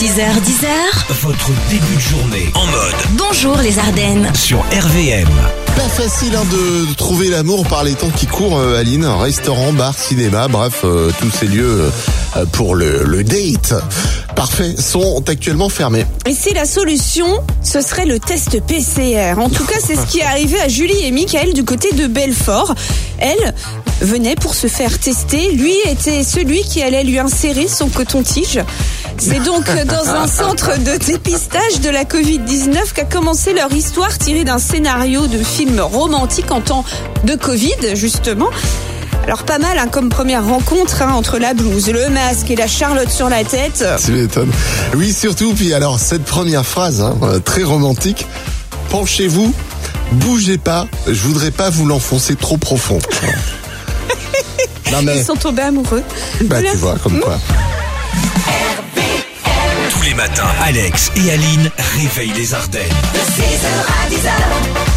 6h10h, Votre début de journée en mode bonjour les Ardennes. sur RVM. Pas facile hein, de, de trouver l'amour par les temps qui courent, euh, Aline. Restaurant, bar, cinéma, bref, euh, tous ces lieux euh, pour le, le date parfait sont actuellement fermés. Et si la solution, ce serait le test PCR. En tout cas, c'est ce qui est arrivé à Julie et Michael du côté de Belfort. Elle venait pour se faire tester. Lui était celui qui allait lui insérer son coton-tige. C'est donc dans un centre de dépistage de la Covid-19 qu'a commencé leur histoire tirée d'un scénario de film romantique en temps de Covid, justement. Alors pas mal hein, comme première rencontre hein, entre la blouse, le masque et la charlotte sur la tête. Tu m'étonnes. Oui, surtout, puis alors, cette première phrase, hein, euh, très romantique. Penchez-vous, bougez pas, je voudrais pas vous l'enfoncer trop profond. non mais, Ils sont tombés amoureux. bah Voilà. tu vois, comme quoi. Alex et Aline réveillent les Ardennes. De 6h à 10h,